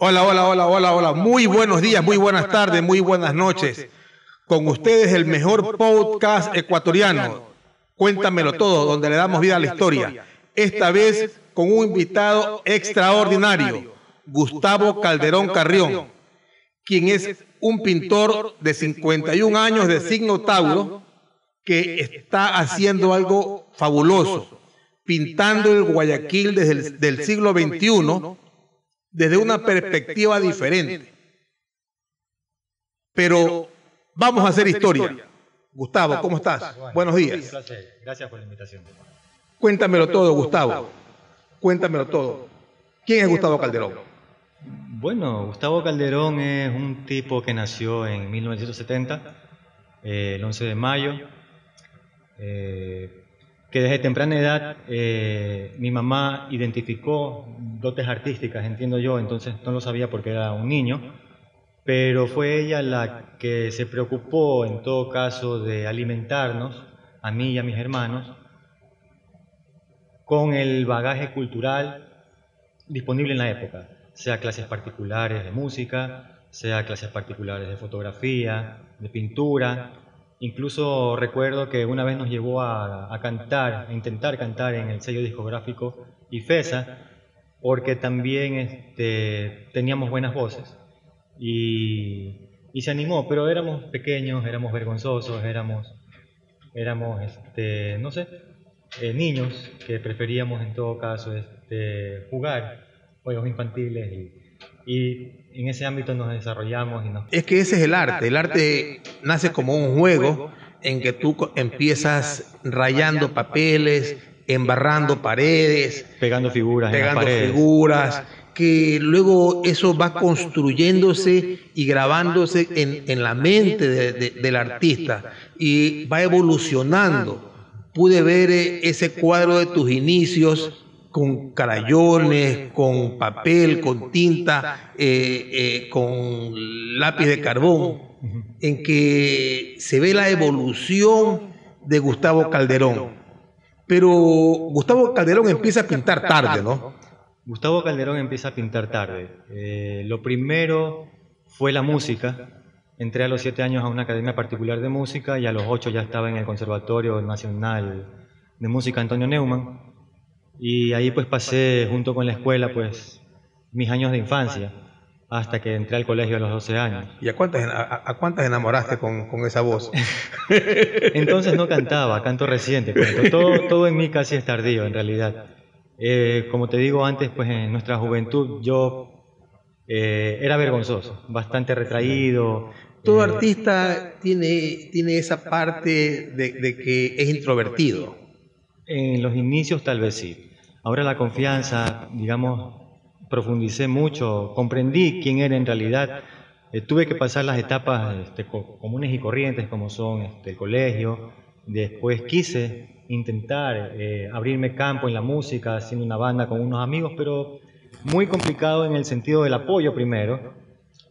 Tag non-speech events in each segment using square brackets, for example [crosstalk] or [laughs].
Hola, hola, hola, hola, hola. Muy buenos días, muy buenas tardes, muy buenas noches. Con ustedes el mejor podcast ecuatoriano. Cuéntamelo todo, donde le damos vida a la historia. Esta vez con un invitado extraordinario, Gustavo Calderón Carrión, quien es un pintor de 51 años de signo Tauro que está haciendo algo fabuloso, pintando el Guayaquil desde el del siglo XXI desde una perspectiva diferente. Pero vamos a hacer historia. Gustavo, ¿cómo estás? Buenos días. Gracias por la invitación. Cuéntamelo todo, Gustavo. Cuéntamelo todo. ¿Quién es Gustavo Calderón? Bueno, Gustavo Calderón es un tipo que nació en 1970, eh, el 11 de mayo. Eh, que desde temprana edad eh, mi mamá identificó dotes artísticas, entiendo yo, entonces no lo sabía porque era un niño, pero fue ella la que se preocupó en todo caso de alimentarnos, a mí y a mis hermanos, con el bagaje cultural disponible en la época, sea clases particulares de música, sea clases particulares de fotografía, de pintura, Incluso recuerdo que una vez nos llevó a, cantar, a intentar cantar en el sello discográfico IFESA, porque también este, teníamos buenas voces. Y, se animó, pero éramos pequeños, éramos vergonzosos, éramos, éramos este, no sé, eh, niños que preferíamos en todo caso este, jugar juegos infantiles y, y en ese ámbito nos desarrollamos. Y nos... Es que ese es el arte. El arte nace como un juego en que tú empiezas rayando papeles, embarrando paredes, pegando figuras, pegando figuras, que luego eso va construyéndose y grabándose en, en la mente del artista y va evolucionando. Pude ver ese cuadro de tus inicios con crayones, con papel, con tinta, eh, eh, con lápiz de carbón, en que se ve la evolución de Gustavo Calderón. Pero Gustavo Calderón empieza a pintar tarde, ¿no? Gustavo Calderón empieza a pintar tarde. Eh, lo primero fue la música. Entré a los siete años a una academia particular de música y a los ocho ya estaba en el Conservatorio Nacional de Música Antonio Neumann. Y ahí pues pasé junto con la escuela pues mis años de infancia hasta que entré al colegio a los 12 años. ¿Y a cuántas, a, cuántas enamoraste con, con, esa voz? [laughs] Entonces no cantaba, canto reciente. Todo, todo en mí casi es tardío en realidad. Eh, como te digo antes, pues en nuestra juventud yo eh, era vergonzoso, bastante retraído. Todo eh, artista tiene, tiene esa parte de, de que es introvertido. En los inicios tal vez sí. Ahora la confianza, digamos, profundicé mucho, comprendí quién era en realidad. Eh, tuve que pasar las etapas este, comunes y corrientes como son este, el colegio. Después quise intentar eh, abrirme campo en la música, haciendo una banda con unos amigos, pero muy complicado en el sentido del apoyo primero,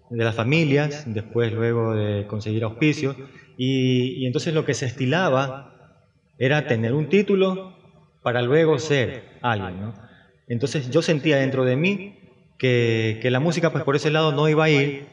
de las familias, después luego de conseguir auspicios. Y, y entonces lo que se estilaba era tener un título para luego ser alguien. Entonces yo sentía dentro de mí que, que, la música pues por ese lado no iba a ir.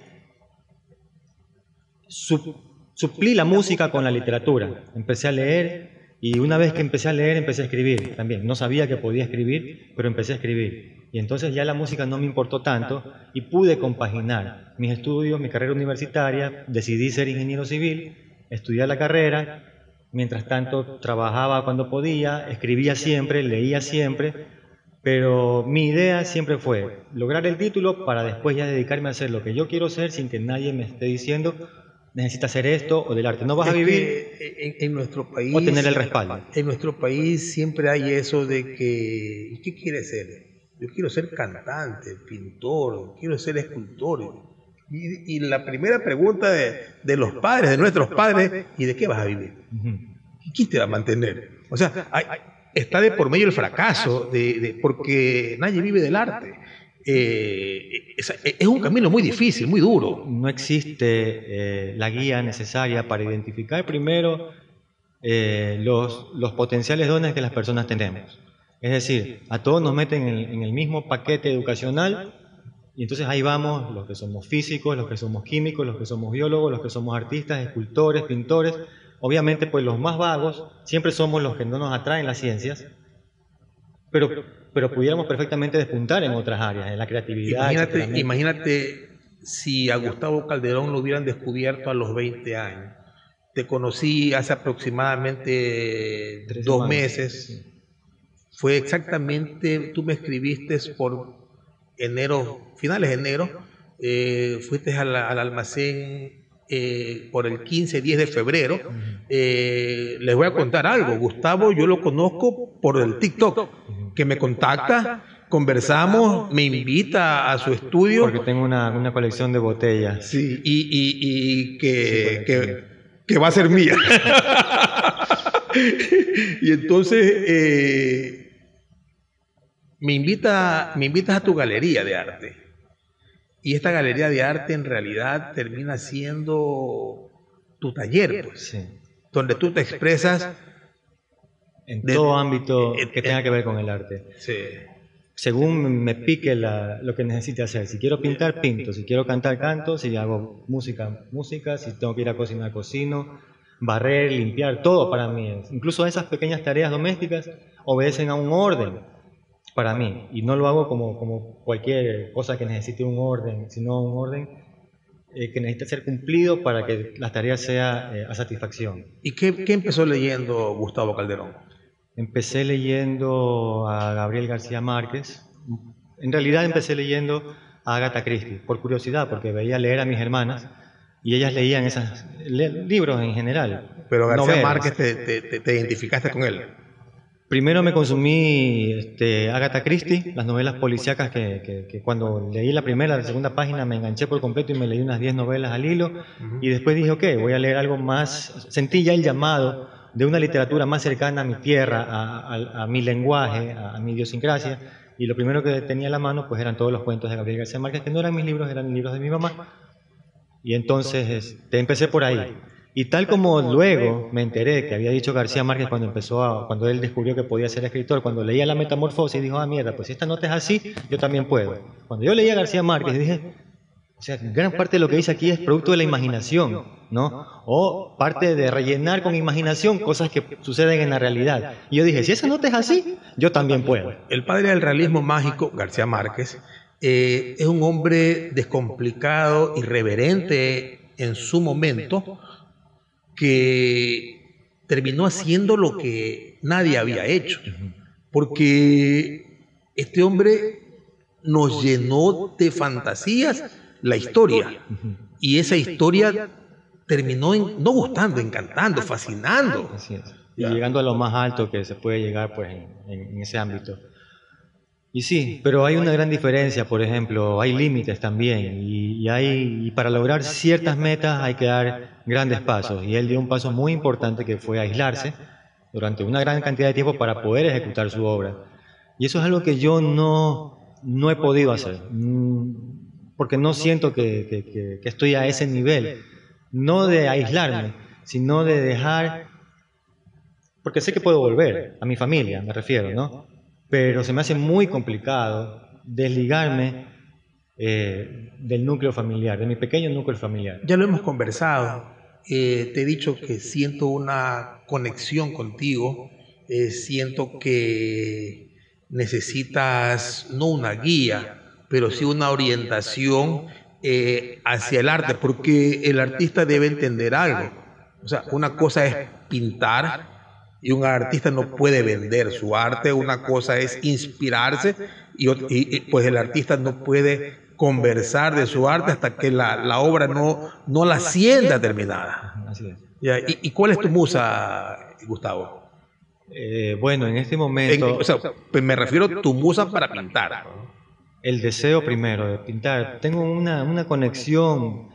suplí la música con la literatura. Empecé a leer y una vez que empecé a leer empecé a escribir también. No sabía que podía escribir, pero empecé a escribir. Y entonces ya la música no me importó tanto y pude compaginar mis estudios, mi carrera universitaria. Decidí ser ingeniero civil, estudiar la carrera Mientras tanto, trabajaba cuando podía, escribía siempre, leía siempre, pero mi idea siempre fue lograr el título para después ya dedicarme a hacer lo que yo quiero ser sin que nadie me esté diciendo necesitas hacer esto o del arte. No vas a vivir en, nuestro país o tener el respaldo. En nuestro país siempre hay eso de que ¿qué quieres ser? Yo quiero ser cantante, pintor, quiero ser escultor. Y, la primera pregunta de, los padres, de nuestros padres, ¿y de qué vas a vivir? ¿Quién te va a mantener? O sea, está de por medio el fracaso, de, porque nadie vive del arte. Eh, es, un camino muy difícil, muy duro. No existe eh, la guía necesaria para identificar primero eh, los, potenciales dones que las personas tenemos. Es decir, a todos nos meten en el mismo paquete educacional Y entonces ahí vamos los que somos físicos, los que somos químicos, los que somos biólogos, los que somos artistas, escultores, pintores. Obviamente, pues los más vagos siempre somos los que no nos atraen las ciencias, pero, pero pudiéramos perfectamente despuntar en otras áreas, en la creatividad. Imagínate, imagínate si a Gustavo Calderón lo hubieran descubierto a los 20 años. Te conocí hace aproximadamente dos meses. Fue exactamente, tú me escribiste por enero, finales de enero, eh, fuiste al, almacén eh, por el 15, 10 de febrero. Eh, les voy a contar algo. Gustavo, yo lo conozco por el TikTok, que me contacta, conversamos, me invita a su estudio. Porque tengo una, colección de botellas. Sí, y, que, que, va a ser mía. [laughs] y entonces me, invita, me invitas a tu galería de arte. Y esta galería de arte en realidad termina siendo tu taller, pues, donde tú te expresas en todo ámbito que tenga que ver con el arte. Según me pique lo que necesite hacer. Si quiero pintar, pinto. Si quiero cantar, canto. Si hago música, música. Si tengo que ir a cocinar, cocino. Barrer, limpiar, todo para mí. Incluso esas pequeñas tareas domésticas obedecen a un orden para mí. Y no lo hago como, como cualquier cosa que necesite un orden, sino un orden eh, que necesita ser cumplido para que la tarea sea eh, a satisfacción. ¿Y qué, qué, empezó leyendo Gustavo Calderón? Empecé leyendo a Gabriel García Márquez. En realidad empecé leyendo a Agatha Christie, por curiosidad, porque veía leer a mis hermanas y ellas leían esos libros en general. Pero García Márquez, te, te, te identificaste con él. Primero me consumí este, Agatha Christie, las novelas policíacas que, cuando leí la primera, la segunda página me enganché por completo y me leí unas 10 novelas al hilo. Y después dije, ok, voy a leer algo más, sentí ya el llamado de una literatura más cercana a mi tierra, a, mi lenguaje, a, mi idiosincrasia. Y lo primero que tenía en la mano pues eran todos los cuentos de Gabriel García Márquez, que no eran mis libros, eran libros de mi mamá. Y entonces este, empecé por ahí. Y tal como luego me enteré que había dicho García Márquez cuando empezó a, cuando él descubrió que podía ser escritor, cuando leía la metamorfosis, dijo, ah, mierda, pues si esta nota es así, yo también puedo. Cuando yo leía García Márquez, dije, o sea, gran parte de lo que dice aquí es producto de la imaginación, ¿no? O parte de rellenar con imaginación cosas que suceden en la realidad. Y yo dije, si esa nota es así, yo también puedo. El padre del realismo mágico, García Márquez, eh, es un hombre descomplicado, irreverente en su momento, que terminó haciendo lo que nadie había hecho. Porque este hombre nos llenó de fantasías la historia. Y esa historia terminó no gustando, encantando, fascinando. Y llegando a lo más alto que se puede llegar pues, en ese ámbito. Y sí, pero hay una gran diferencia, por ejemplo, hay límites también y, hay, y para lograr ciertas metas hay que dar grandes pasos y él dio un paso muy importante que fue aislarse durante una gran cantidad de tiempo para poder ejecutar su obra. Y eso es algo que yo no, no he podido hacer, mm, porque no siento que, que, que estoy a ese nivel, no de aislarme, sino de dejar, porque sé que puedo volver a mi familia, me refiero, ¿no? Pero se me hace muy complicado desligarme eh, del núcleo familiar, de mi pequeño núcleo familiar. Ya lo hemos conversado, eh, te he dicho que siento una conexión contigo, eh, siento que necesitas no una guía, pero sí una orientación hacia el arte, porque el artista debe entender algo. O sea, una cosa es pintar y un artista no puede vender su arte. Una cosa es inspirarse y, pues el artista no puede conversar de su arte hasta que la, obra no, no la sienta terminada. ¿Y, cuál es tu musa, Gustavo? Eh, bueno, en este momento... pues me refiero a tu musa para pintar. El deseo primero de pintar. Tengo una, una conexión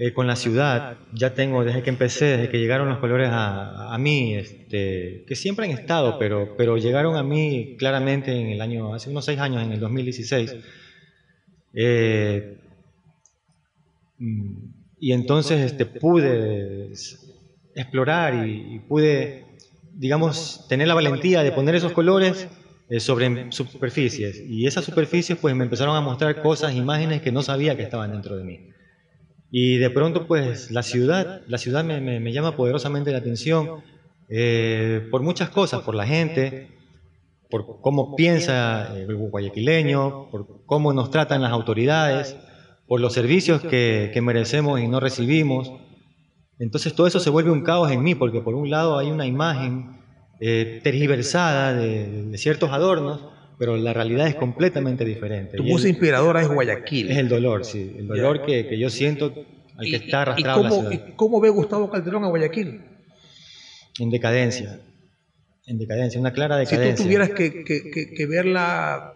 eh, con la ciudad, ya tengo desde que empecé, desde que llegaron los colores a, mí, este, que siempre han estado, pero, pero llegaron a mí claramente en el año, hace unos seis años, en el 2016. Eh, y entonces este, pude explorar y, pude, digamos, tener la valentía de poner esos colores eh, sobre superficies. Y esas superficies pues me empezaron a mostrar cosas, imágenes que no sabía que estaban dentro de mí. Y de pronto pues la ciudad, la ciudad me, me, llama poderosamente la atención eh, por muchas cosas, por la gente, por cómo piensa el guayaquileño, por cómo nos tratan las autoridades, por los servicios que, que merecemos y no recibimos. Entonces todo eso se vuelve un caos en mí, porque por un lado hay una imagen eh, tergiversada de, ciertos adornos, pero la realidad es completamente diferente. Tu música inspiradora es Guayaquil. Es el dolor, sí, el dolor que, que, yo siento al que está arrastrado ¿y cómo, ¿y cómo ve Gustavo Calderón a Guayaquil? En decadencia, en decadencia, una clara decadencia. Si tú tuvieras que, que, que verla,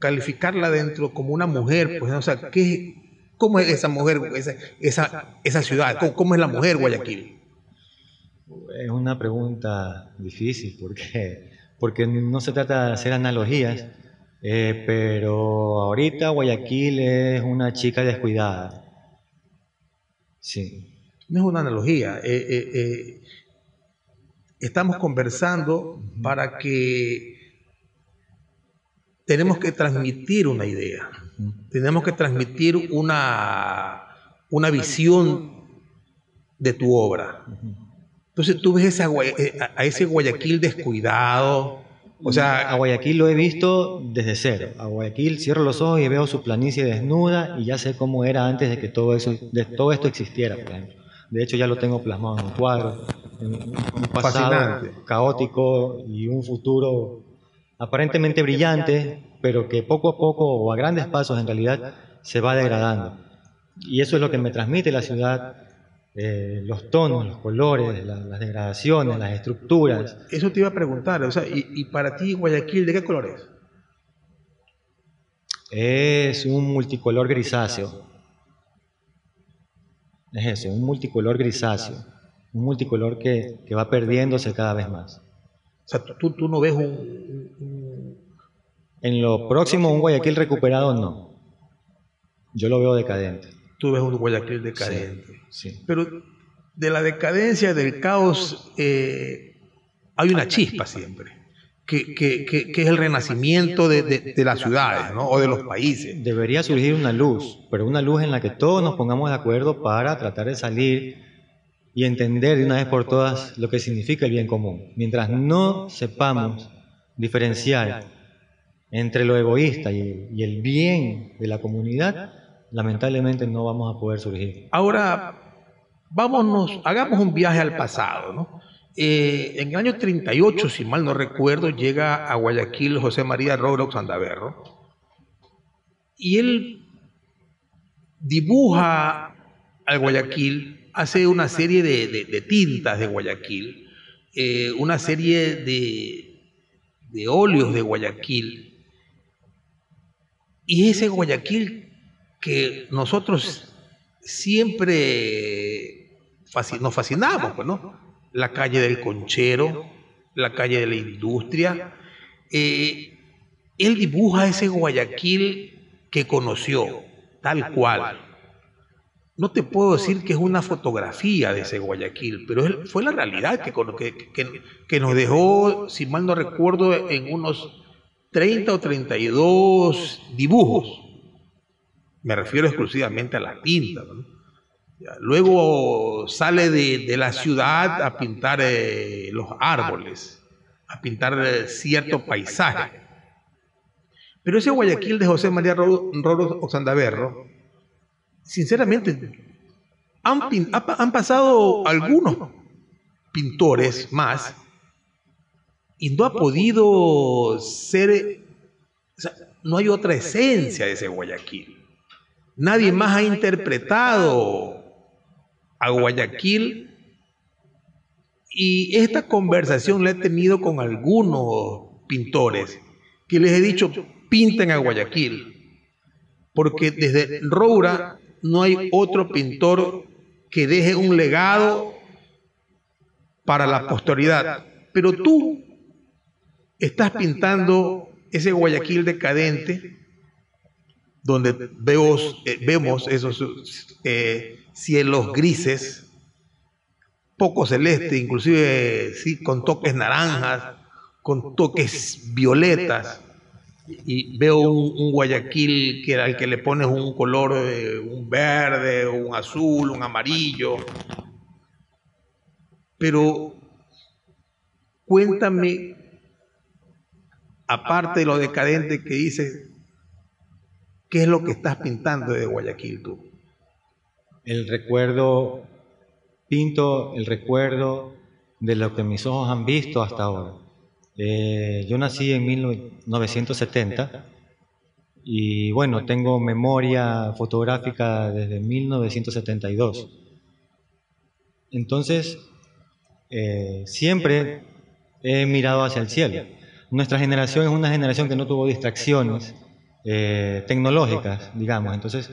calificarla dentro como una mujer, pues, o sea, ¿qué, ¿cómo es esa mujer, esa, esa, esa ciudad? ¿Cómo, ¿Cómo es la mujer Guayaquil? Es una pregunta difícil porque, porque no se trata de hacer analogías, eh, pero ahorita Guayaquil es una chica descuidada. Sí. No es una analogía. Eh, eh, estamos conversando para que tenemos que transmitir una idea, tenemos que transmitir una, una visión de tu obra. Entonces tú ves eh, a ese Guayaquil descuidado. O sea, a Guayaquil lo he visto desde cero. A Guayaquil cierro los ojos y veo su planicie desnuda y ya sé cómo era antes de que todo, eso, de todo esto existiera, De hecho, ya lo tengo plasmado en un cuadro. Un pasado caótico y un futuro aparentemente brillante, pero que poco a poco o a grandes pasos en realidad se va degradando. Y eso es lo que me transmite la ciudad eh, los tonos, los colores, las degradaciones, las estructuras. Eso te iba a preguntar, o sea, ¿y, para ti Guayaquil de qué color es? Es un multicolor grisáceo. Es eso, un multicolor grisáceo. Un multicolor que, va perdiéndose cada vez más. O sea, tú, tú no ves un, En lo próximo, un Guayaquil recuperado, no. Yo lo veo decadente tú ves un Guayaquil decadente. Pero de la decadencia, del caos, eh, hay una chispa siempre, que, es el renacimiento de, las ciudades o de los países. Debería surgir una luz, pero una luz en la que todos nos pongamos de acuerdo para tratar de salir y entender de una vez por todas lo que significa el bien común. Mientras no sepamos diferenciar entre lo egoísta y el bien de la comunidad, lamentablemente no vamos a poder surgir. Ahora, vámonos, hagamos un viaje al pasado, ¿no? Eh, en el año 38, si mal no recuerdo, llega a Guayaquil José María Rogrox Andaverro y él dibuja al Guayaquil, hace una serie de, tintas de Guayaquil, eh, una serie de, de óleos de Guayaquil, y ese Guayaquil que nosotros siempre nos fascinamos, pues, ¿no? La calle del Conchero, la calle de la Industria. Eh, él dibuja ese Guayaquil que conoció, tal cual. No te puedo decir que es una fotografía de ese Guayaquil, pero fue la realidad que, que, que, nos dejó, si mal no recuerdo, en unos 30 o 32 dibujos. Me refiero exclusivamente a la tinta. Luego sale de, la ciudad a pintar eh, los árboles, a pintar eh, cierto paisaje. Pero ese Guayaquil de José María Roro Oxandaverro, sinceramente, han, han pasado algunos pintores más y no ha podido ser, no hay otra esencia de ese Guayaquil. Nadie más ha interpretado a Guayaquil. Y esta conversación la he tenido con algunos pintores que les he dicho, pinten a Guayaquil, porque desde Roura no hay otro pintor que deje un legado para la posteridad. Pero tú estás pintando ese Guayaquil decadente donde eh, vemos esos eh, cielos grises, poco celeste, inclusive sí, con toques naranjas, con toques violetas y veo un, Guayaquil que al que le pones un color, eh, un verde, un azul, un amarillo. Pero cuéntame, aparte de lo decadente que dices, ¿qué es lo que estás pintando de Guayaquil tú? El recuerdo, pinto el recuerdo de lo que mis ojos han visto hasta ahora. Eh, yo nací en 1970 y bueno, tengo memoria fotográfica desde 1972. Entonces, eh, siempre he mirado hacia el cielo. Nuestra generación es una generación que no tuvo distracciones eh, tecnológicas, digamos. Entonces,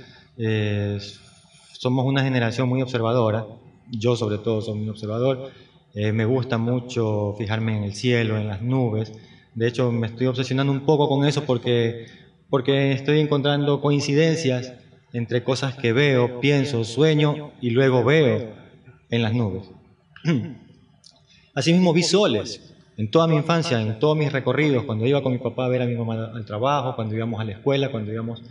somos una generación muy observadora. Yo sobre todo soy muy observador eh, me gusta mucho fijarme en el cielo, en las nubes. De hecho, me estoy obsesionando un poco con eso porque, porque estoy encontrando coincidencias entre cosas que veo, pienso, sueño y luego veo en las nubes. [clears throat] Asimismo vi soles en toda mi infancia, en todos mis recorridos, cuando iba con mi papá a ver a mi mamá al trabajo, cuando íbamos a la escuela, cuando íbamos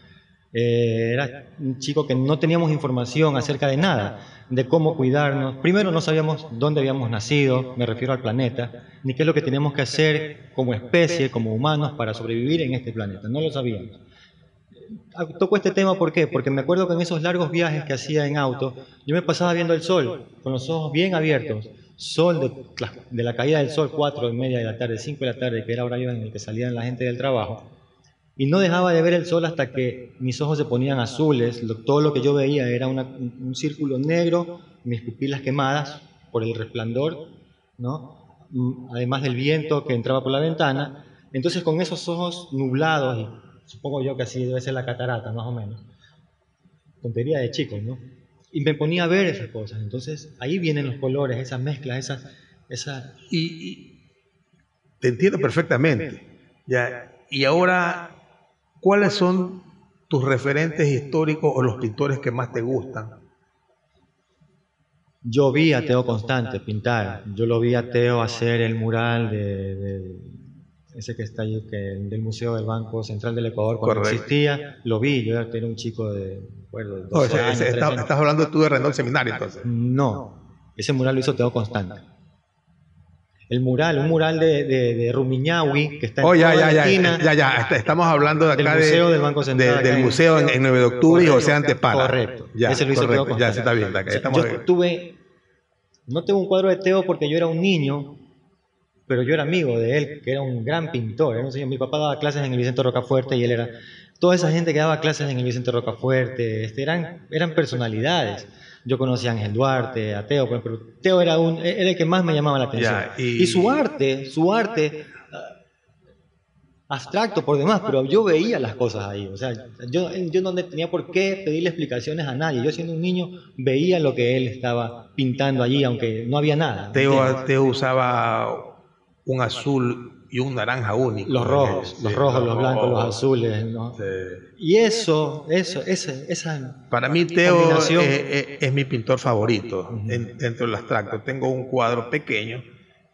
eh, era un chico que no teníamos información acerca de nada, de cómo cuidarnos. Primero no sabíamos dónde habíamos nacido, me refiero al planeta, ni qué es lo que teníamos que hacer como especie, como humanos, para sobrevivir en este planeta. No lo sabíamos. Toco este tema ¿por qué? porque me acuerdo que en esos largos viajes que hacía en auto, yo me pasaba viendo el sol, con los ojos bien abiertos, sol de, la caída del sol, cuatro y media de la tarde, cinco de la tarde, que era horario en el que salían la gente del trabajo, y no dejaba de ver el sol hasta que mis ojos se ponían azules, todo lo que yo veía era un círculo negro, mis pupilas quemadas por el resplandor, ¿no? Mm, además del viento que entraba por la ventana. Entonces con esos ojos nublados, y supongo yo que así debe ser la catarata más o menos, tontería de chicos, ¿no? Y me ponía a ver esas cosas. Entonces ahí vienen los colores, esas mezclas, esas... esas... Y, y te entiendo perfectamente. Ya, y ahora ¿Cuáles son tus referentes históricos o los pintores que más te gustan? Yo vi a Teo Constante pintar, yo lo vi a Teo hacer el mural de, ese que está ahí, que, del Museo del Banco Central del Ecuador cuando existía, lo vi, yo era un chico de, bueno, estás hablando tú de Rendón Seminario entonces. No, ese mural lo hizo Teo Constante el mural, un mural de, de, de Rumiñahui, que está en oh, ya, ya, la esquina. Ya, ya, estamos hablando de acá del Museo del Banco Central. del Museo en, 9 de octubre y José Antepara. Correcto. Ya, Ese lo hizo correcto. Teo ya, está bien. estamos yo tuve, no tengo un cuadro de Teo porque yo era un niño, pero yo era amigo de él, que era un gran pintor. Era un señor. Mi papá daba clases en el Vicente Rocafuerte y él era... Toda esa gente que daba clases en el Vicente Rocafuerte, este, eran, eran personalidades. Yo conocía a Ángel Duarte, a Teo, pero Teo era, un, era el que más me llamaba la atención. y... su arte, su arte, ah, abstracto por demás, pero yo veía las cosas ahí. O sea, yo, yo no tenía por qué pedirle explicaciones a nadie. Yo siendo un niño veía lo que él estaba pintando allí, aunque no había nada. Teo, Teo usaba un azul y un naranja único. Los rojos, los rojos, los, blancos, los azules. ¿no? Y eso, eso, esa, esa Para mí Teo es, mi pintor favorito dentro del abstracto. Tengo un cuadro pequeño,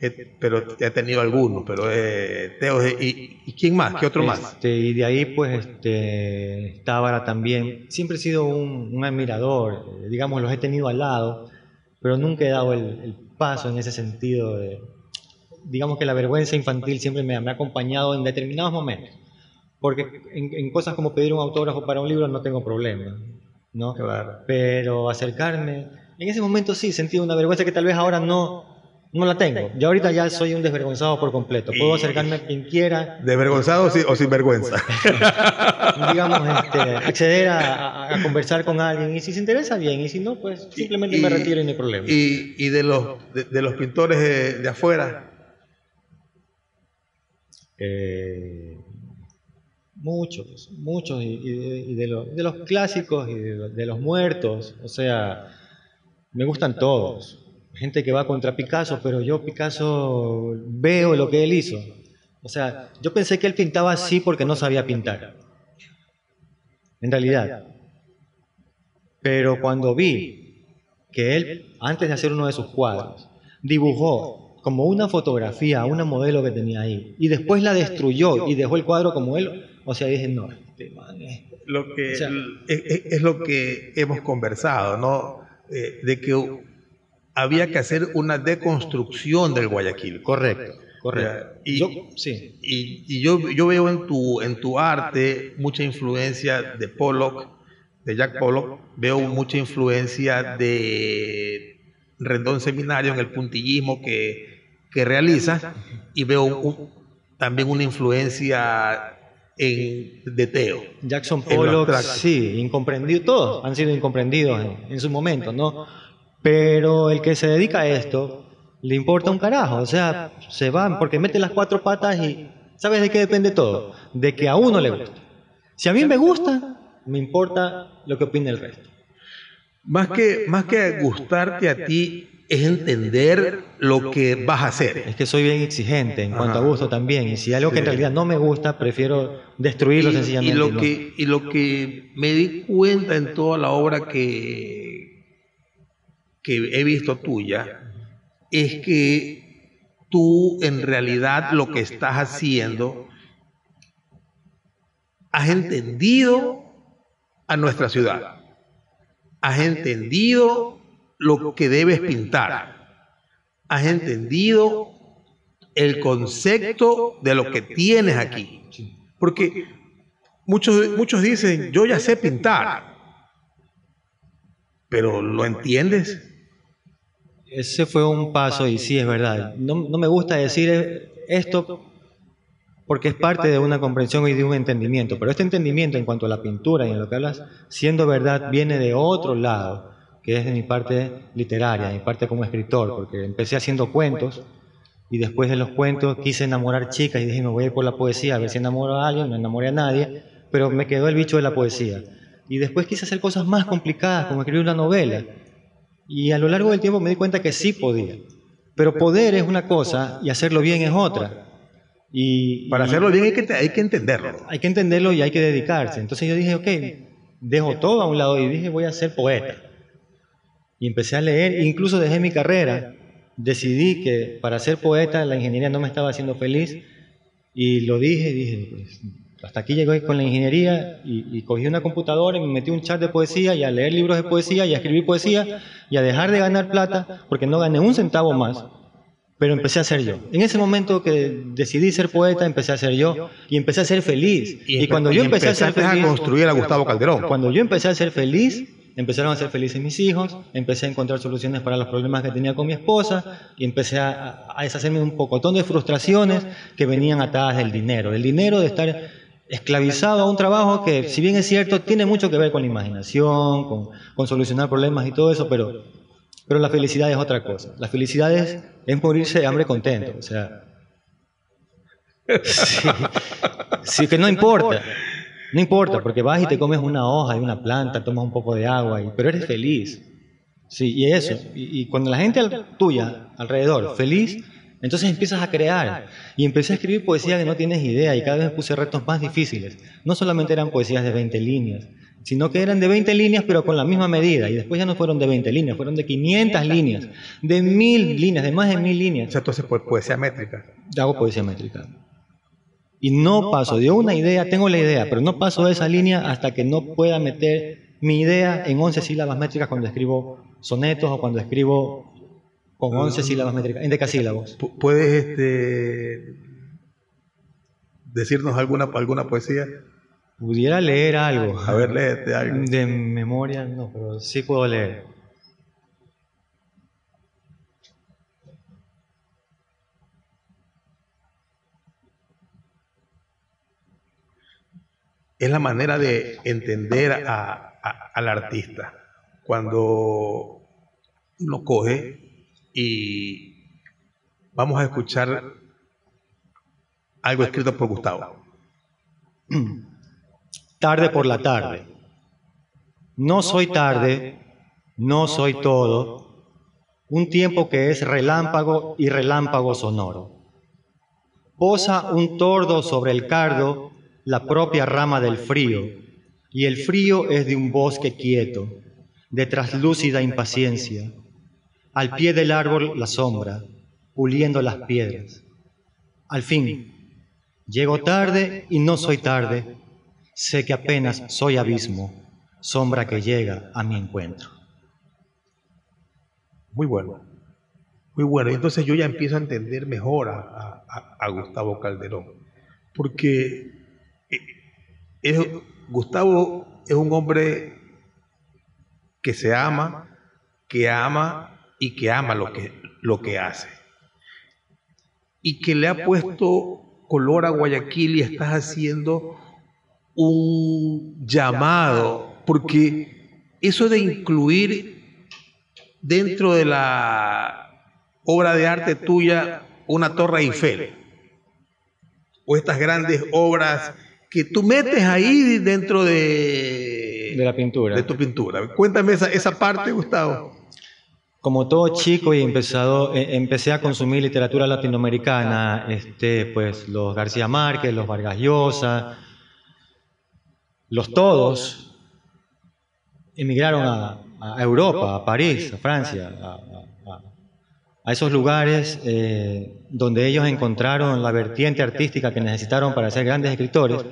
eh, pero he tenido algunos, pero eh, Teo y, y, quién más? ¿Qué otro más? Este, y de ahí pues este, Tábara también. Siempre he sido un, admirador, digamos, los he tenido al lado, pero nunca he dado el, el paso en ese sentido de digamos que la vergüenza infantil siempre me, ha acompañado en determinados momentos. Porque en, cosas como pedir un autógrafo para un libro no tengo problema, ¿no? Pero acercarme, en ese momento sí sentí una vergüenza que tal vez ahora no, no la tengo. Yo ahorita ya soy un desvergonzado por completo. Puedo acercarme a quien quiera. ¿Desvergonzado o sin vergüenza? [laughs] digamos, este, acceder a, conversar con alguien. Y si se interesa, bien. Y si no, pues simplemente me retiro y no hay problema. ¿Y, y de, los, de, los pintores de, de afuera? Eh, muchos, muchos, y, de, los clásicos y de, los muertos, o sea, me gustan todos. Gente que va contra Picasso, pero yo Picasso veo lo que él hizo. O sea, yo pensé que él pintaba así porque no sabía pintar. En realidad. Pero cuando vi que él, antes de hacer uno de sus cuadros, dibujó como una fotografía, una modelo que tenía ahí, y después la destruyó y dejó el cuadro como él, o sea, dije, no, este man es... Lo que, es, lo que hemos conversado, ¿no? Eh, de que había que hacer una deconstrucción del Guayaquil. Correcto, correcto. Y, yo, sí. y, yo, yo, veo en tu, en tu arte mucha influencia de Pollock, de Jack Pollock, veo mucha influencia de Rendón Seminario en el puntillismo que, que realiza y veo también una influencia en, de Teo. Jackson Pollock, sí, incomprendido, todos han sido incomprendidos en, en su momento, ¿no? Pero el que se dedica a esto le importa un carajo, o sea, se van porque mete las cuatro patas y ¿sabes de qué depende todo? De que a uno le gusta. Si a mí me gusta, me importa lo que opine el resto. Más que, más que gustarte a ti, es entender lo que vas a hacer. Es que soy bien exigente en cuanto a gusto también. Y si algo que en realidad no me gusta, prefiero destruirlo sencillamente. Y lo, que, y lo que me di cuenta en toda la obra que, que he visto tuya es que tú en realidad lo que estás haciendo has entendido a nuestra ciudad, has entendido lo que debes pintar, has entendido el concepto de lo que tienes aquí. Porque muchos, muchos dicen, yo ya sé pintar, pero ¿lo entiendes? Ese fue un paso y sí es verdad. No, me gusta decir esto porque es parte de una comprensión y de un entendimiento, pero este entendimiento en cuanto a la pintura y en lo que hablas, siendo verdad, viene de otro lado, que es de mi parte literaria, mi parte como escritor, porque empecé haciendo cuentos y después de los cuentos quise enamorar chicas y dije, me voy a ir por la poesía, a ver si enamoro a alguien, no enamoré a nadie, pero me quedó el bicho de la poesía. Y después quise hacer cosas más complicadas, como escribir una novela. Y a lo largo del tiempo me di cuenta que sí podía. Pero poder es una cosa y hacerlo bien es otra. Y, Para hacerlo bien hay que, hay que entenderlo. Hay que entenderlo y hay que dedicarse. Entonces yo dije, ok, dejo todo a un lado y dije, voy a ser poeta. Y empecé a leer, incluso dejé mi carrera. Decidí que para ser poeta la ingeniería no me estaba haciendo feliz y lo dije, dije, pues, hasta aquí llegué con la ingeniería y, cogí una computadora y me metí un chat de poesía y a leer libros de poesía y a escribir poesía y a dejar de ganar plata porque no gané un centavo más, pero empecé a ser yo. En ese momento que decidí ser poeta, empecé a ser yo y empecé a ser feliz. Y, cuando yo empecé a ser feliz, a construir a Gustavo Calderón. Cuando yo empecé a ser feliz, empezaron a ser felices mis hijos, empecé a encontrar soluciones para los problemas que tenía con mi esposa y empecé a, a deshacerme un pocotón de frustraciones que venían atadas del dinero, del dinero de estar esclavizado a un trabajo que, si bien es cierto, tiene mucho que ver con la imaginación, con, solucionar problemas y todo eso, pero, pero la felicidad es otra cosa. La felicidad es, morirse de hambre contento. O sea, [laughs] sí, que no importa. No importa, porque vas y te comes una hoja y una planta, tomas un poco de agua, y, pero eres feliz. Sí, y eso. Y, y cuando la gente tuya alrededor feliz, entonces empiezas a crear. Y empecé a escribir poesía que no tienes idea y cada vez puse retos más difíciles. No solamente eran poesías de 20 líneas, sino que eran de 20 líneas pero con la misma medida. Y después ya no fueron de 20 líneas, fueron de 500 líneas, de 1000 líneas, de más de 1000 líneas. O sea, entonces poesía métrica. Hago poesía métrica. Y no paso de una idea, tengo la idea, pero no paso de esa línea hasta que no pueda meter mi idea en 11 sílabas métricas cuando escribo sonetos o cuando escribo con 11 sílabas métricas, en decasílabos. ¿Puedes este, decirnos alguna, alguna poesía? Pudiera leer algo. A ver, léete algo. De memoria no, pero sí puedo leer. Es la manera de entender al artista. Cuando lo coge y vamos a escuchar algo escrito por Gustavo. [clears throat] Tarde por la tarde. No soy tarde, no soy todo, un tiempo que es relámpago y relámpago sonoro. Posa un tordo sobre el cardo, la propia rama del frío, y el frío es de un bosque quieto, de traslúcida impaciencia al pie del árbol la sombra, puliendo las piedras. Al fin, llego tarde y no soy tarde, sé que apenas soy abismo, sombra que llega a mi encuentro. Muy bueno, muy bueno. Entonces yo ya empiezo a entender mejor a, a Gustavo Calderón, porque eh, Gustavo es un hombre que se ama, que ama y que ama lo que, lo que hace. Y que le ha puesto color a Guayaquil y estás haciendo un llamado, porque eso de incluir dentro de la obra de arte tuya una torre Eiffel, o estas grandes obras que tú metes ahí dentro de, de la pintura. De tu pintura. Cuéntame esa, esa parte, Gustavo. Como todo chico y empezado, eh, empecé a consumir literatura latinoamericana, este, pues los García Márquez, los Vargas Llosa, los todos emigraron a, Europa, a París, a Francia, a, esos lugares eh, donde ellos encontraron la vertiente artística que necesitaron para ser grandes escritores.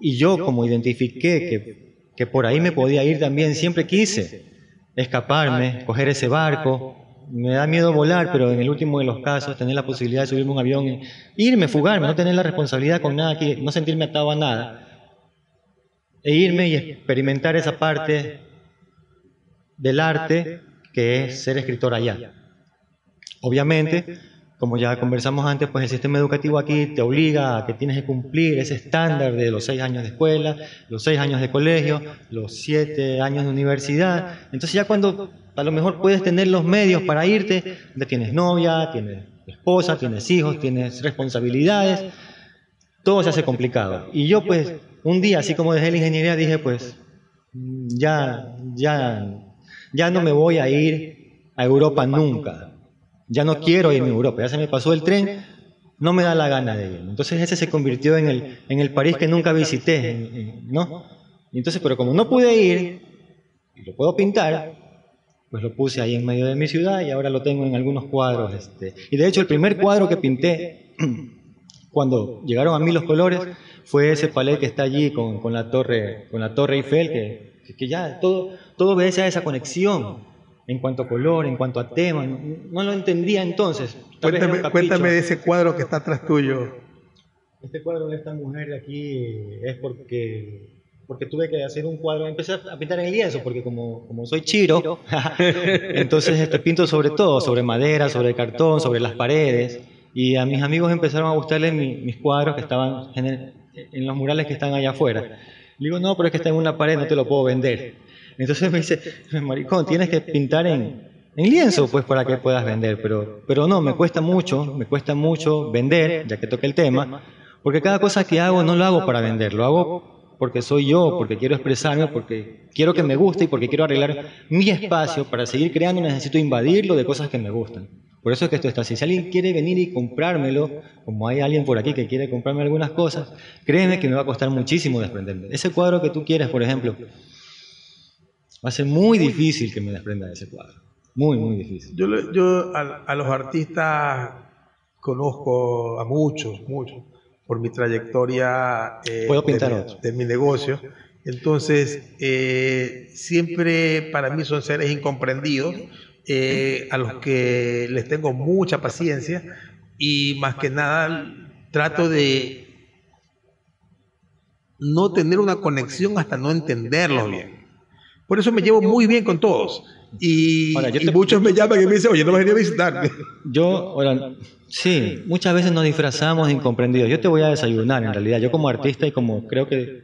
Y yo, como identifiqué que, que por ahí me podía ir también, siempre quise escaparme, coger ese barco. Me da miedo volar, pero en el último de los casos, tener la posibilidad de subirme a un avión, irme, fugarme, no tener la responsabilidad con nada, no sentirme atado a nada. E irme y experimentar esa parte del arte que es ser escritor allá. Obviamente, como ya conversamos antes, pues el sistema educativo aquí te obliga a que tienes que cumplir ese estándar de los seis años de escuela, los seis años de colegio, los siete años de universidad. Entonces ya cuando a lo mejor puedes tener los medios para irte, ya tienes novia, tienes esposa, tienes hijos, tienes responsabilidades, todo se hace complicado. Y yo pues un día, así como dejé la ingeniería, dije pues ya, ya, ya no me voy a ir a Europa nunca ya no quiero irme a Europa, ya se me pasó el tren, no me da la gana de ir. Entonces ese se convirtió en el, en el París que nunca visité, ¿no? entonces, pero como no pude ir, y lo puedo pintar, pues lo puse ahí en medio de mi ciudad y ahora lo tengo en algunos cuadros. Este. Y de hecho el primer cuadro que pinté, [clears throat] cuando llegaron a mí los colores, fue ese palé que está allí con, con la, torre, con la torre Eiffel, que, que ya todo, todo obedece a esa conexión en cuanto a color, en cuanto a tema. No, lo entendía entonces. Cuéntame, de ese cuadro que está atrás tuyo. Este cuadro de esta mujer de aquí es porque porque tuve que hacer un cuadro, empecé a pintar en lienzo, porque como, como soy chiro, [laughs] entonces este, pinto sobre todo, sobre madera, sobre cartón, sobre las paredes, y a mis amigos empezaron a gustarles mis cuadros que estaban en, en, los murales que están allá afuera. Le digo, no, pero es que está en una pared, no te lo puedo vender. Entonces me dice, [laughs] maricón, tienes que pintar en, en lienzo, pues para que puedas vender. Pero, pero no, me cuesta mucho, me cuesta mucho vender, ya que toque el tema, porque cada cosa que hago no lo hago para vender, lo hago porque soy yo, porque quiero expresarme, porque quiero que me guste y porque quiero arreglar mi espacio para seguir creando necesito invadirlo de cosas que me gustan. Por eso es que esto está así. Si alguien quiere venir y comprármelo, como hay alguien por aquí que quiere comprarme algunas cosas, créeme que me va a costar muchísimo desprenderme. Ese cuadro que tú quieres, por ejemplo, Va a ser muy difícil que me desprenda de ese cuadro. Muy, muy difícil. Yo, yo a, los artistas conozco a muchos, muchos, por mi trayectoria eh, ¿Puedo pintar de, mi negocio. Entonces, eh, siempre para mí son seres incomprendidos, eh, a los que les tengo mucha paciencia y más que nada trato de no tener una conexión hasta no entenderlos bien. Por eso me llevo muy bien con todos. Y, muchos me llaman y me dicen, oye, no vas a venir a visitar. [laughs] Yo, ahora, sí, muchas veces nos disfrazamos de incomprendidos. Yo te voy a desayunar, en realidad. Yo como artista y como creo que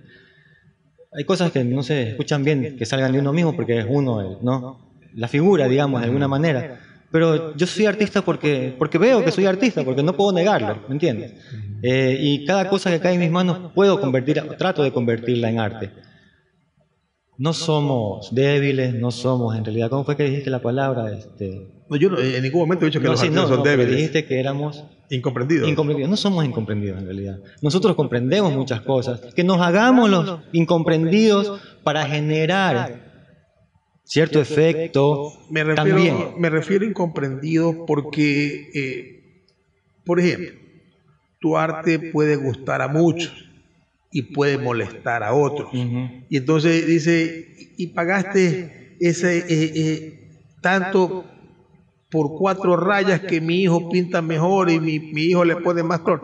hay cosas que no se escuchan bien, que salgan de uno mismo porque es uno, ¿no? La figura, digamos, de alguna manera. Pero yo soy artista porque, porque veo que soy artista, porque no puedo negarlo, ¿me entiendes? Eh, y cada cosa que cae en mis manos puedo convertir, trato de convertirla en arte. No somos débiles, no somos en realidad. ¿Cómo fue que dijiste la palabra? Este... No, yo en ningún momento he dicho que los no, son débiles. Dijiste que éramos incomprendidos. Incomprendidos. No somos incomprendidos en realidad. Nosotros comprendemos muchas cosas. Que nos hagamos los incomprendidos para generar cierto efecto. Me refiero, también. me refiero a incomprendido porque, eh, por ejemplo, tu arte puede gustar a muchos y puede molestar a otros. Y entonces dice, y pagaste ese eh, eh, tanto por cuatro rayas que mi hijo pinta mejor y mi, mi hijo le pone más color.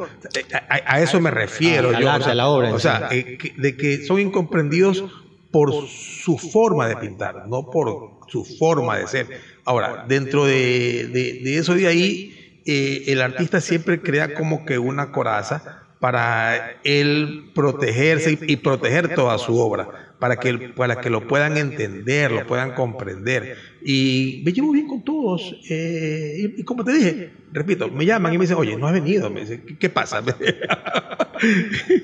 A, a- eso me refiero. Yo, arte, a la obra en O sea, eh, que- de que son incomprendidos por su forma de pintar, no por su forma de ser. Ahora, dentro de, de- de eso de ahí, eh, el artista siempre crea como que una coraza para él protegerse y, proteger toda su obra, para que, para que lo puedan entender, lo puedan comprender. Y me llevo bien con todos. eh, y, como te dije, repito, me llaman y me dicen, oye, no has venido. Me dicen, ¿qué, qué pasa? [laughs]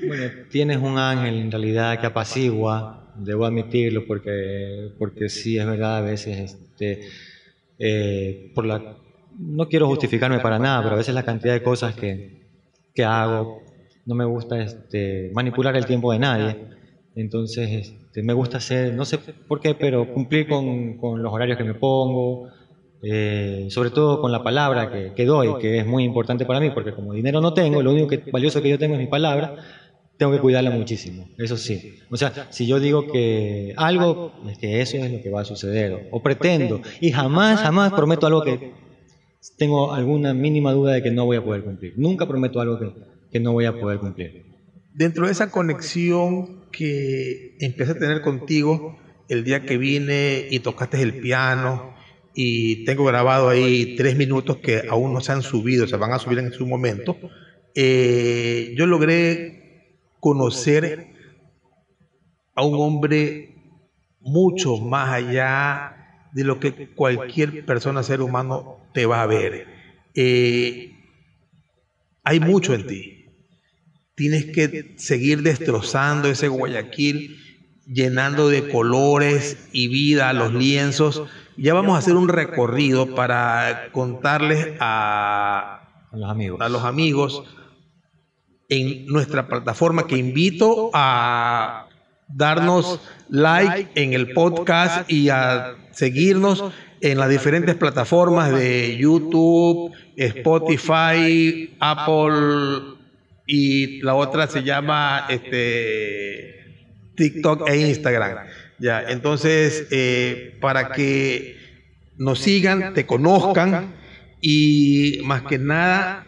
Bueno, tienes un ángel en realidad que apacigua, debo admitirlo, porque, porque sí es verdad, a veces, este, eh, por la, no quiero justificarme para nada, pero a veces la cantidad de cosas que, que hago, no me gusta este, manipular el tiempo de nadie, entonces este, me gusta hacer, no sé por qué, pero cumplir con, los horarios que me pongo, eh, sobre todo con la palabra que, que doy, que es muy importante para mí, porque como dinero no tengo, lo único que, valioso que yo tengo es mi palabra, tengo que cuidarla muchísimo, eso sí. O sea, si yo digo que algo, es que eso es lo que va a suceder, o pretendo, y jamás, jamás prometo algo que tengo alguna mínima duda de que no voy a poder cumplir. Nunca prometo algo que, que no voy a poder cumplir. Dentro de esa conexión que empecé a tener contigo el día que vine y tocaste el piano y tengo grabado ahí tres minutos que aún no se han subido, se van a subir en su momento, eh, yo logré conocer a un hombre mucho más allá de lo que cualquier persona, ser humano, te va a ver. Eh, hay mucho en ti. Tienes que seguir destrozando ese Guayaquil, llenando de colores y vida los lienzos. Ya vamos a hacer un recorrido para contarles a, los amigos. a los amigos en nuestra plataforma que invito a darnos like en el podcast y a seguirnos en las diferentes plataformas de YouTube, Spotify, Apple y la otra se llama este TikTok e Instagram. Ya, entonces eh, para que nos sigan, te conozcan y más que nada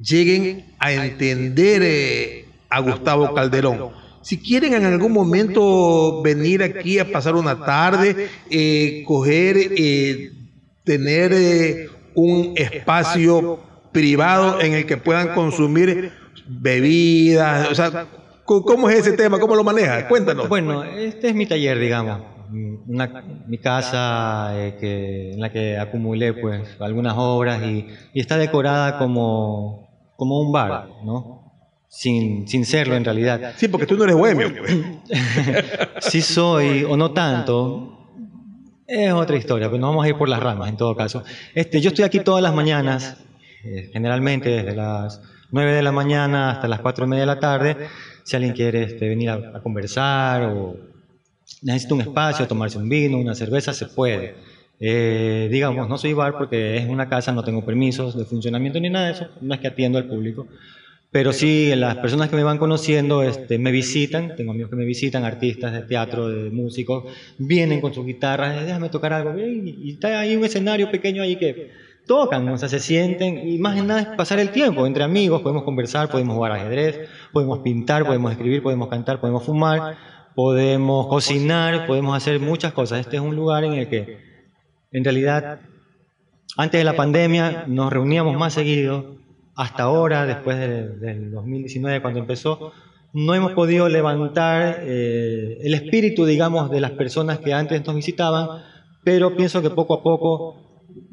lleguen a entender eh, a Gustavo Calderón. Si quieren en algún momento venir aquí a pasar una tarde, eh, coger, eh, tener un espacio privado en el que puedan consumir bebidas, o sea, ¿cómo es ese tema? ¿Cómo lo manejas? Cuéntanos. Bueno, este es mi taller, digamos. Una- mi casa eh, que, en la que acumulé pues algunas obras y, y está decorada como, como un bar, ¿no? Sin, sin serlo en realidad. Sí, porque tú no eres bohemio. [laughs] Si soy o no tanto, es otra historia, pero no vamos a ir por las ramas en todo caso. Este, yo estoy aquí todas las mañanas, generalmente desde las 9 de la mañana hasta las 4 y media de la tarde. Si alguien quiere este, venir a, a conversar o necesita un espacio, tomarse un vino, una cerveza, se puede. Eh, digamos, no soy bar porque es una casa, no tengo permisos de funcionamiento ni nada de eso, no es que atiendo al público. Pero sí, las personas que me van conociendo este, me visitan, tengo amigos que me visitan, artistas de teatro, de músicos, vienen con sus guitarras, "Eh, déjame tocar algo, y, y está ahí un escenario pequeño ahí que tocan, o sea, se sienten, y más que nada es pasar el tiempo entre amigos, podemos conversar, podemos jugar ajedrez, podemos pintar, podemos escribir, podemos cantar, podemos fumar, podemos cocinar, podemos hacer muchas cosas. Este es un lugar en el que, en realidad, antes de la pandemia nos reuníamos más seguido, hasta ahora, después de- del 2019, cuando empezó, no hemos podido levantar eh, el espíritu, digamos, de las personas que antes nos visitaban, pero pienso que poco a poco,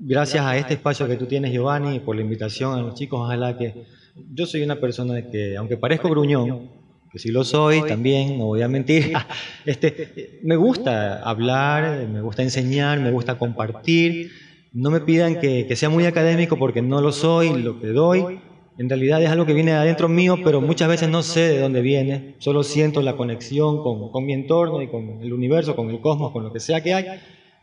gracias a este espacio que tú tienes, Giovanni, por la invitación a los chicos, ojalá que yo soy una persona que, aunque parezco gruñón, que sí lo soy también, no voy a mentir, [laughs] este, me gusta hablar, me gusta enseñar, me gusta compartir, no me pidan que, que sea muy académico porque no lo soy, lo que doy En realidad es algo que viene de adentro mío, pero muchas veces no sé de dónde viene. Solo siento la conexión con, con mi entorno y con el universo, con el cosmos, con lo que sea que hay.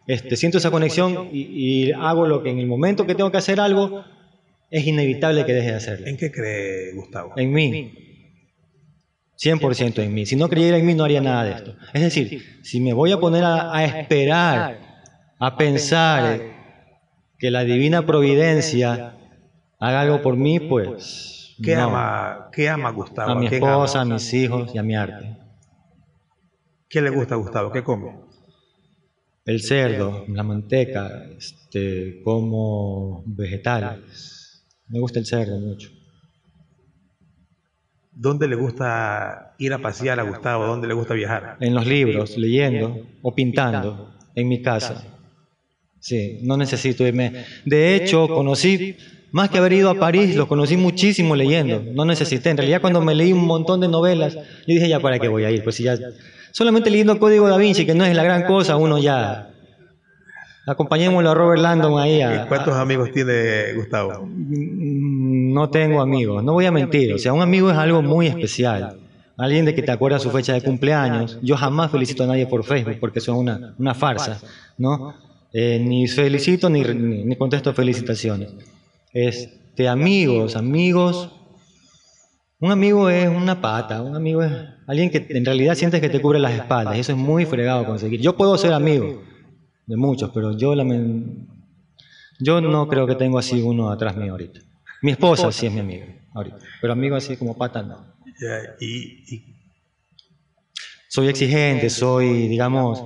Este, siento esa conexión y, y hago lo que en el momento que tengo que hacer algo, es inevitable que deje de hacerlo. ¿En qué cree Gustavo? En mí. 100% en mí. Si no creyera en mí, no haría nada de esto. Es decir, si me voy a poner a, a esperar, a pensar que la divina providencia haga algo por mí, pues. ¿Qué, no. ama, ¿Qué ama Gustavo? A mi esposa, a mis hijos y a mi arte. ¿Qué le gusta a Gustavo? ¿Qué come? El cerdo, la manteca, este, como vegetales. Me gusta el cerdo mucho. ¿Dónde le gusta ir a pasear a Gustavo? ¿Dónde le gusta viajar? En los libros, leyendo o pintando, en mi casa. Sí, no necesito irme. De hecho, conocí, más que haber ido a París, lo conocí muchísimo leyendo. No necesité. En realidad, cuando me leí un montón de novelas, yo dije, ya, ¿para qué voy a ir? Pues si ya, solamente leyendo Código Da Vinci, que no es la gran cosa, uno ya... Acompañémoslo a Robert Landon ahí a, ¿Y cuántos amigos tiene Gustavo? Mm, No tengo amigos, no voy a mentir. O sea, un amigo es algo muy especial. Alguien de que te acuerda su fecha de cumpleaños. Yo jamás felicito a nadie por Facebook porque eso es una, una farsa, ¿no? Eh, ni felicito ni, ni, ni contesto felicitaciones. Este, amigos, amigos. Un amigo es una pata, un amigo es alguien que en realidad sientes que te cubre las espaldas. y Eso es muy fregado conseguir. Yo puedo ser amigo de muchos, pero yo yo no creo que tengo así uno atrás mío ahorita. Mi esposa sí es mi amiga ahorita, pero amigo así como pata no. Y, Soy exigente, soy, digamos,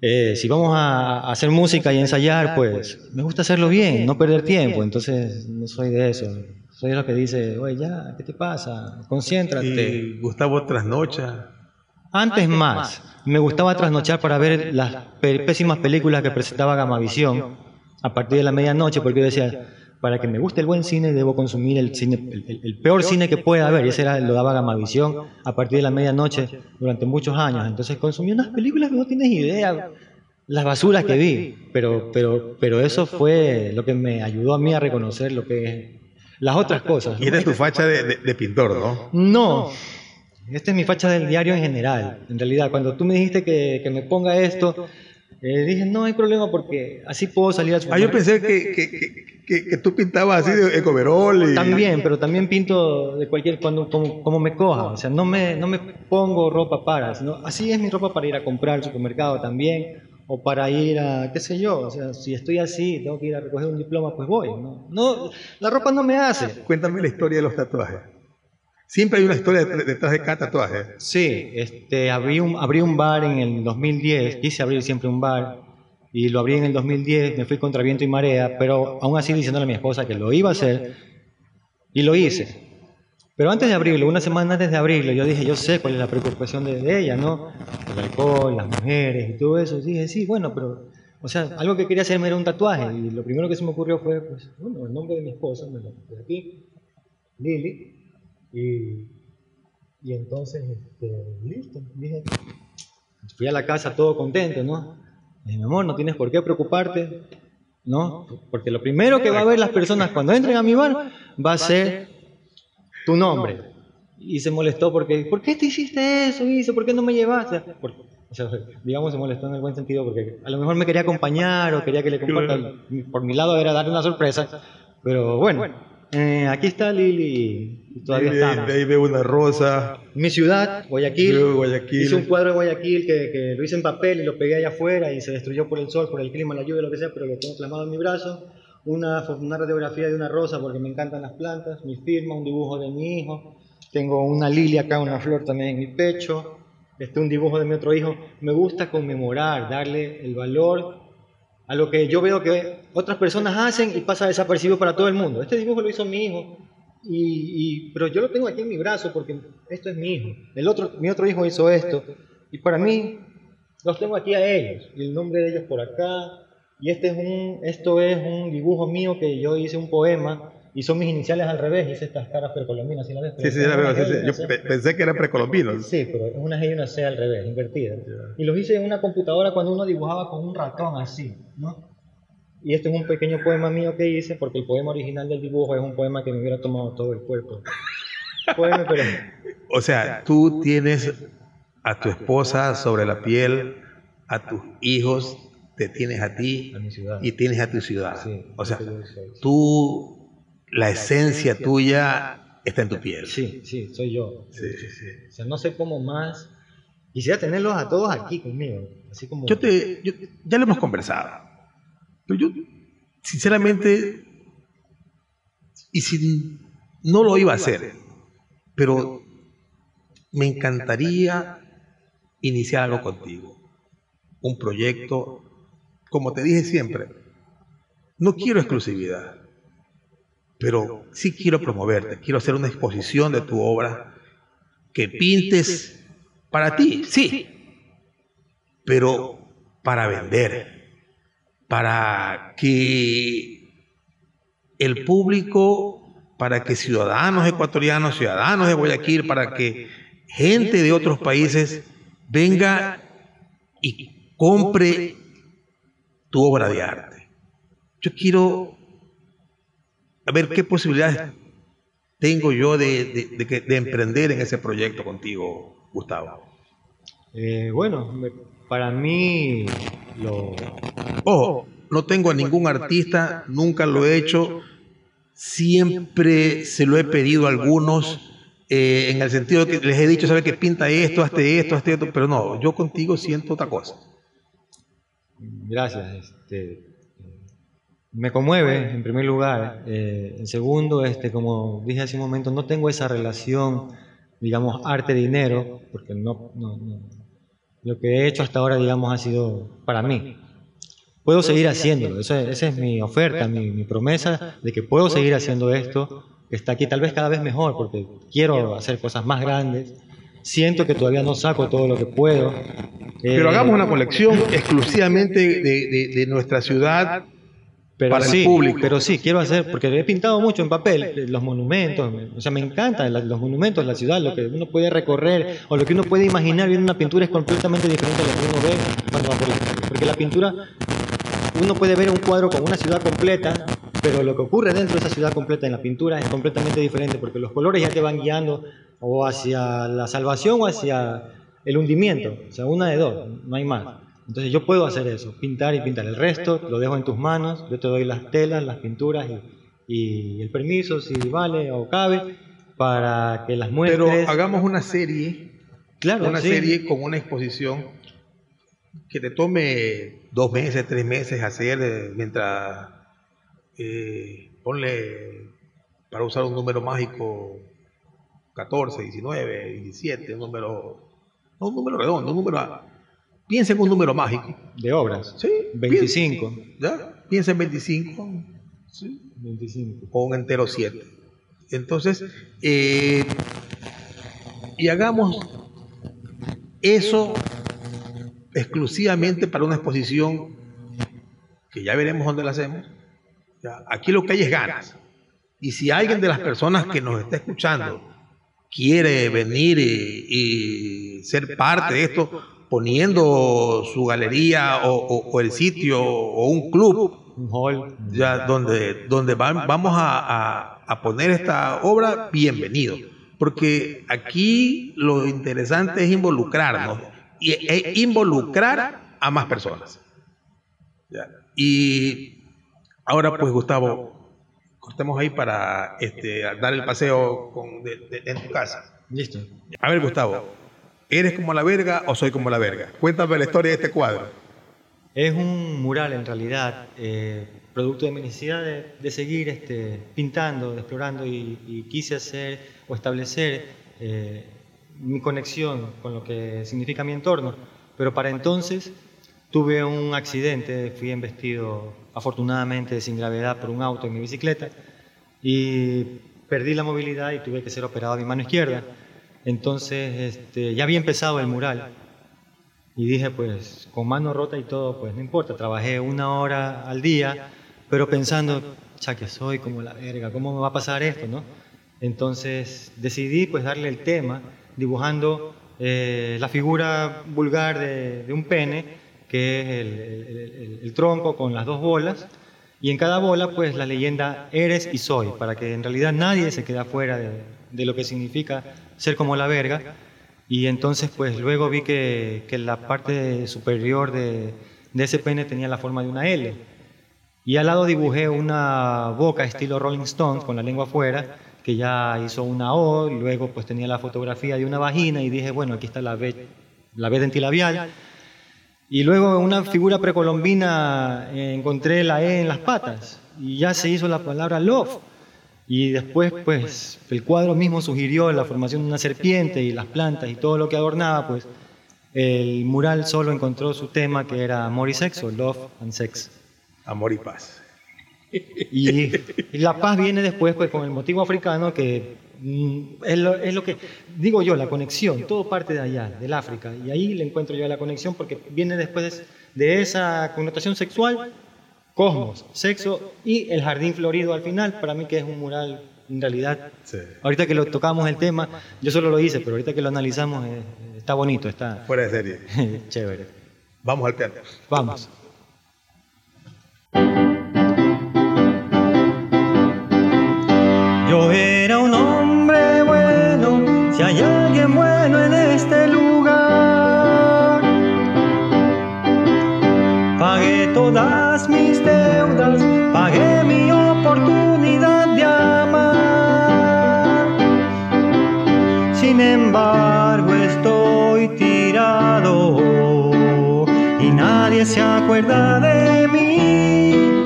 eh, si vamos a hacer música y ensayar, pues me gusta hacerlo bien, no perder tiempo, entonces no soy de eso. Soy los que dice, oye, ya, ¿qué te pasa? Concéntrate. y Gustavo trasnocha. Antes más, me gustaba trasnochar para ver las pésimas películas que presentaba Gamavisión a partir de la medianoche, porque yo decía, para que me guste el buen cine debo consumir el, cine, el, el- el peor cine que pueda haber, y ese era, lo daba Gamavisión a partir de la medianoche durante muchos años. Entonces consumí unas películas que no tienes idea, las basuras que vi, pero, pero, pero eso fue lo que me ayudó a mí a reconocer lo que es las otras cosas. Y esta es tu facha de, de- de pintor, ¿no? No, esta es mi facha del diario en general. En realidad, cuando tú me dijiste que, que me ponga esto, eh, dije, no hay problema porque así puedo salir a Ah, yo pensé que, que, que, que- que tú pintabas así de ecoverol y... También, pero también pinto de cualquier, cuando, como, como me coja. O sea, no me, no me pongo ropa para, sino así es mi ropa para ir a comprar al supermercado también, o para ir a, qué sé yo, o sea, si estoy así, tengo que ir a recoger un diploma, pues voy. No, no la ropa no me hace. Cuéntame la historia de los tatuajes. Siempre hay una historia det- detrás de cada tatuaje. Sí, este, abrí, un, abrí un bar en el 2010, quise abrir siempre un bar, y lo abrí en el 2010, me fui contra viento y marea, pero aún así diciéndole a mi esposa que lo iba a hacer, y lo hice. Pero antes de abrirlo, una semana antes de abrirlo, yo dije, yo sé cuál es la preocupación de, de ella, ¿no? El alcohol, las mujeres y todo eso. Y dije, sí, bueno, pero, o sea, algo que quería hacerme era un tatuaje, y lo primero que se me ocurrió fue, pues, bueno, el nombre de mi esposa, me lo puse aquí, Lili, y y entonces, este, listo, dije, fui a la casa todo contento, ¿no? Dije, mi amor, no tienes por qué preocuparte, ¿no? Porque lo primero que va a ver las personas cuando entren a mi bar va a ser tu nombre. Y se molestó porque, ¿por qué te hiciste eso, Isa? ¿Por qué no me llevaste? O sea, digamos, se molestó en el buen sentido porque a lo mejor me quería acompañar o quería que le comparta. Por mi lado era darle una sorpresa, pero bueno, eh, aquí está Lili y todavía de, estamos. de ahí veo una rosa. Mi ciudad, Guayaquil. Yo, Guayaquil. Hice un cuadro de Guayaquil que, que lo hice en papel y lo pegué allá afuera y se destruyó por el sol, por el clima, la lluvia, lo que sea, pero lo tengo plasmado en mi brazo. Una, una radiografía de una rosa porque me encantan las plantas, mi firma, un dibujo de mi hijo. Tengo una lilia acá, una flor también en mi pecho. Este, un dibujo de mi otro hijo. Me gusta conmemorar, darle el valor a lo que yo veo que otras personas hacen y pasa desapercibido para todo el mundo. Este dibujo lo hizo mi hijo, y, y- pero yo lo tengo aquí en mi brazo porque esto es mi hijo. El otro, mi otro hijo hizo esto, y para mí los tengo aquí a ellos, y el nombre de ellos por acá, y este es un, esto es un dibujo mío que yo hice un poema, y son mis iniciales al revés, hice estas caras precolombinas, ¿sí la ves? Sí, sí, ya la veo. sí, sí. Yo pe- pensé que eran precolombinos. Sí, pero es una G y una C al revés, invertida. Y los hice en una computadora cuando uno dibujaba con un ratón así, ¿no? Y este es un pequeño poema mío que hice, porque el poema original del dibujo es un poema que me hubiera tomado todo el cuerpo. O sea, tú tienes a tu esposa sobre la piel, a tus hijos, te tienes a ti y tienes a tu ciudad. o sea, tú, la esencia tuya está en tu piel. Sí, sí, soy yo. Sí, sí, sí. O sea, no sé cómo más. Quisiera tenerlos a todos aquí conmigo. Así como... Yo te, ya lo hemos conversado. Pero yo, sinceramente, y si no lo iba a hacer, pero me encantaría iniciar algo contigo. Un proyecto, como te dije siempre, no quiero exclusividad, pero sí quiero promoverte, quiero hacer una exposición de tu obra, que pintes para ti, sí, pero para vender, para que el público para que ciudadanos ecuatorianos, ciudadanos de Guayaquil, para que gente de otros países venga y compre tu obra de arte. Yo quiero ver qué posibilidades tengo yo de, emprender en ese proyecto contigo, Gustavo. Eh, bueno, para mí lo... Ojo, no tengo a ningún artista, nunca lo he hecho siempre se lo he pedido a algunos, eh, en el sentido de que les he dicho, ¿sabe que pinta esto, hazte esto, hazte esto? Pero no, yo contigo siento otra cosa. Gracias. Este, me conmueve, en primer lugar. Eh, en segundo, este, como dije hace un momento, no tengo esa relación, digamos, arte-dinero, porque no, no, lo que he hecho hasta ahora, digamos, ha sido para mí puedo seguir haciéndolo. Esa, es mi oferta, mi, promesa de que puedo seguir haciendo esto, que está aquí tal vez cada vez mejor, porque quiero hacer cosas más grandes. Siento que todavía no saco todo lo que puedo. Pero hagamos una colección exclusivamente de, nuestra ciudad pero para sí, el público. Pero sí, quiero hacer, porque he pintado mucho en papel eh, los monumentos, o sea, me encantan los monumentos, la ciudad, lo que uno puede recorrer o lo que uno puede imaginar viendo una pintura es completamente diferente a lo que uno ve cuando va por la calle. Porque la pintura uno puede ver un cuadro con una ciudad completa, pero lo que ocurre dentro de esa ciudad completa en la pintura es completamente diferente, porque los colores ya te van guiando o hacia la salvación o hacia el hundimiento, o sea, una de dos, no hay más. Entonces yo puedo hacer eso, pintar y pintar. El resto lo dejo en tus manos, yo te doy las telas, las pinturas y, el permiso, si vale o cabe, para que las muestres. Pero hagamos una serie, claro, una serie con una exposición que te tome dos meses, tres meses hacer eh, mientras eh, ponle para usar un número mágico 14, 19, 17, un número, no un número redondo, un número, piensa en un número mágico. De obras. Sí. 25. ¿Ya? Piensa en 25. Sí. 25. O un entero 7. Entonces, eh, y hagamos eso exclusivamente para una exposición que ya veremos dónde la hacemos. aquí lo que hay es ganas. Y si alguien de las personas que nos está escuchando quiere venir y, ser parte de esto, poniendo su galería o, el sitio o un club, un hall, ya donde, donde vamos a, a poner esta obra, bienvenido. Porque aquí lo interesante es involucrarnos y, e involucrar a más personas. Y ahora pues Gustavo, cortemos ahí para este, dar el paseo en tu casa. Listo. A ver Gustavo, ¿eres como la verga o soy como la verga? Cuéntame la historia de este cuadro. Es un mural en realidad, eh, producto de mi necesidad de, seguir este, pintando, explorando y, quise hacer o establecer eh, mi conexión con lo que significa mi entorno. Pero para entonces tuve un accidente, fui embestido afortunadamente sin gravedad por un auto en mi bicicleta y perdí la movilidad y tuve que ser operado a mi mano izquierda. Entonces este, ya había empezado el mural y dije pues con mano rota y todo pues no importa, trabajé una hora al día, pero pensando, ya que soy como la verga, ¿cómo me va a pasar esto? ¿no? Entonces decidí pues darle el tema dibujando eh, la figura vulgar de, un pene, que es el, tronco con las dos bolas, Y en cada bola, pues la leyenda eres y soy, para que en realidad nadie se quede fuera de, lo que significa ser como la verga. Y entonces, pues luego vi que, que la parte superior de, de ese pene tenía la forma de una L. Y al lado dibujé una boca estilo Rolling Stones con la lengua afuera, que ya hizo una O, luego pues tenía la fotografía de una vagina y dije, bueno, aquí está la B, la B dentilabial. Y luego en una figura precolombina eh, encontré la E en las patas y ya se hizo la palabra love. Y después, pues, el cuadro mismo sugirió la formación de una serpiente y las plantas y todo lo que adornaba, pues, el mural solo encontró su tema que era amor y sexo, love and sex. Amor y paz. Y, y la paz viene después, pues, con el motivo africano que es lo, es lo que digo yo, la conexión, todo parte de allá, del África. Y ahí le encuentro yo la conexión porque viene después de esa connotación sexual cosmos, sexo y el jardín florido al final, para mí que es un mural en realidad. Sí. Ahorita que lo tocamos el tema, yo solo lo hice, pero ahorita que lo analizamos eh, está bonito, está Fuera de serie. [laughs] chévere. Vamos al piano. Vamos. Yo era un se acuerda de mí.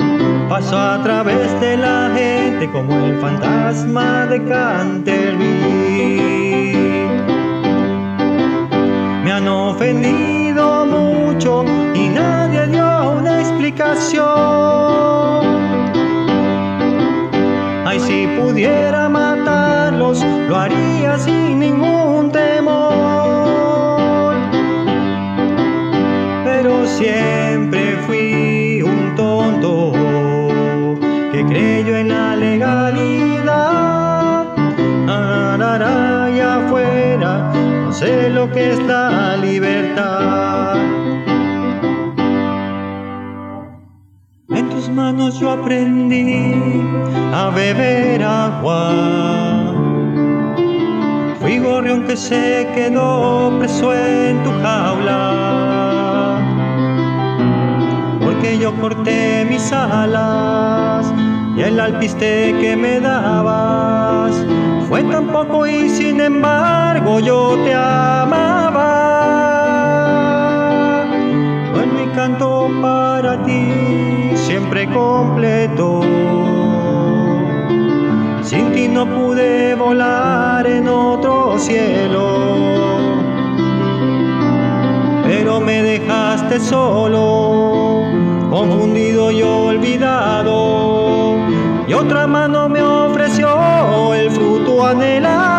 Paso a través de la gente como el fantasma de Canterbury. Me han ofendido mucho y nadie dio una explicación. Ay, si pudiera matarlos, lo haría sin ningún temor. Siempre fui un tonto que creyó en la legalidad. Arara, allá afuera, no sé lo que es la libertad. En tus manos yo aprendí a beber agua. Fui gorrión que se quedó preso en tu jaula. Porque yo corté mis alas y el alpiste que me dabas fue tan poco y sin embargo yo te amaba. Bueno y canto para ti siempre completo. Sin ti no pude volar en otro cielo. Pero me dejaste solo, confundido y olvidado. Y otra mano me ofreció el fruto anhelado.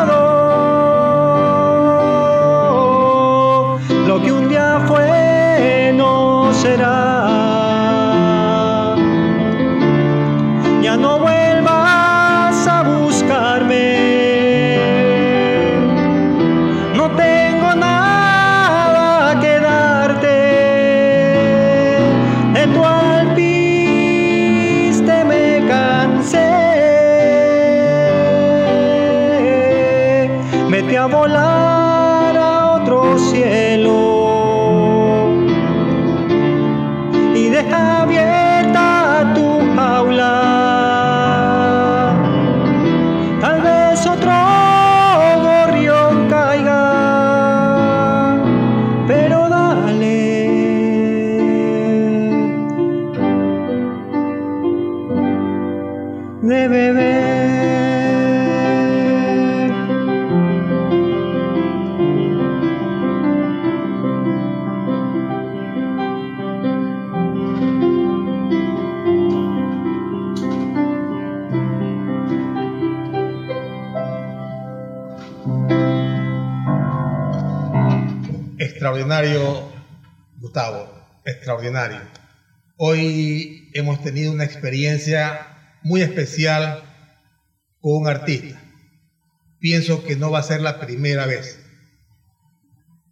Hoy hemos tenido una experiencia muy especial con un artista. Pienso que no va a ser la primera vez.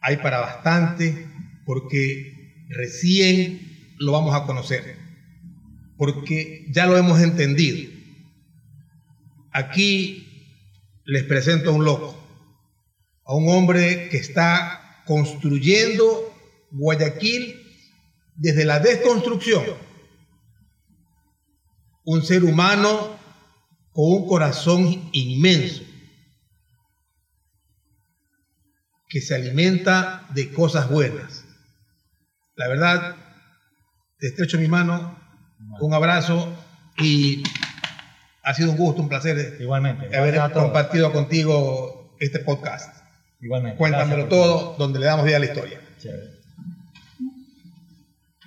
Hay para bastante porque recién lo vamos a conocer. porque ya lo hemos entendido. Aquí les presento a un loco, a un hombre que está construyendo Guayaquil desde la desconstrucción. Un ser humano con un corazón inmenso, que se alimenta de cosas buenas. La verdad, te estrecho mi mano, un abrazo y ha sido un gusto, un placer Igualmente. haber compartido contigo este podcast. Igualmente. Cuéntamelo todo, donde le damos vida a la historia. Chévere.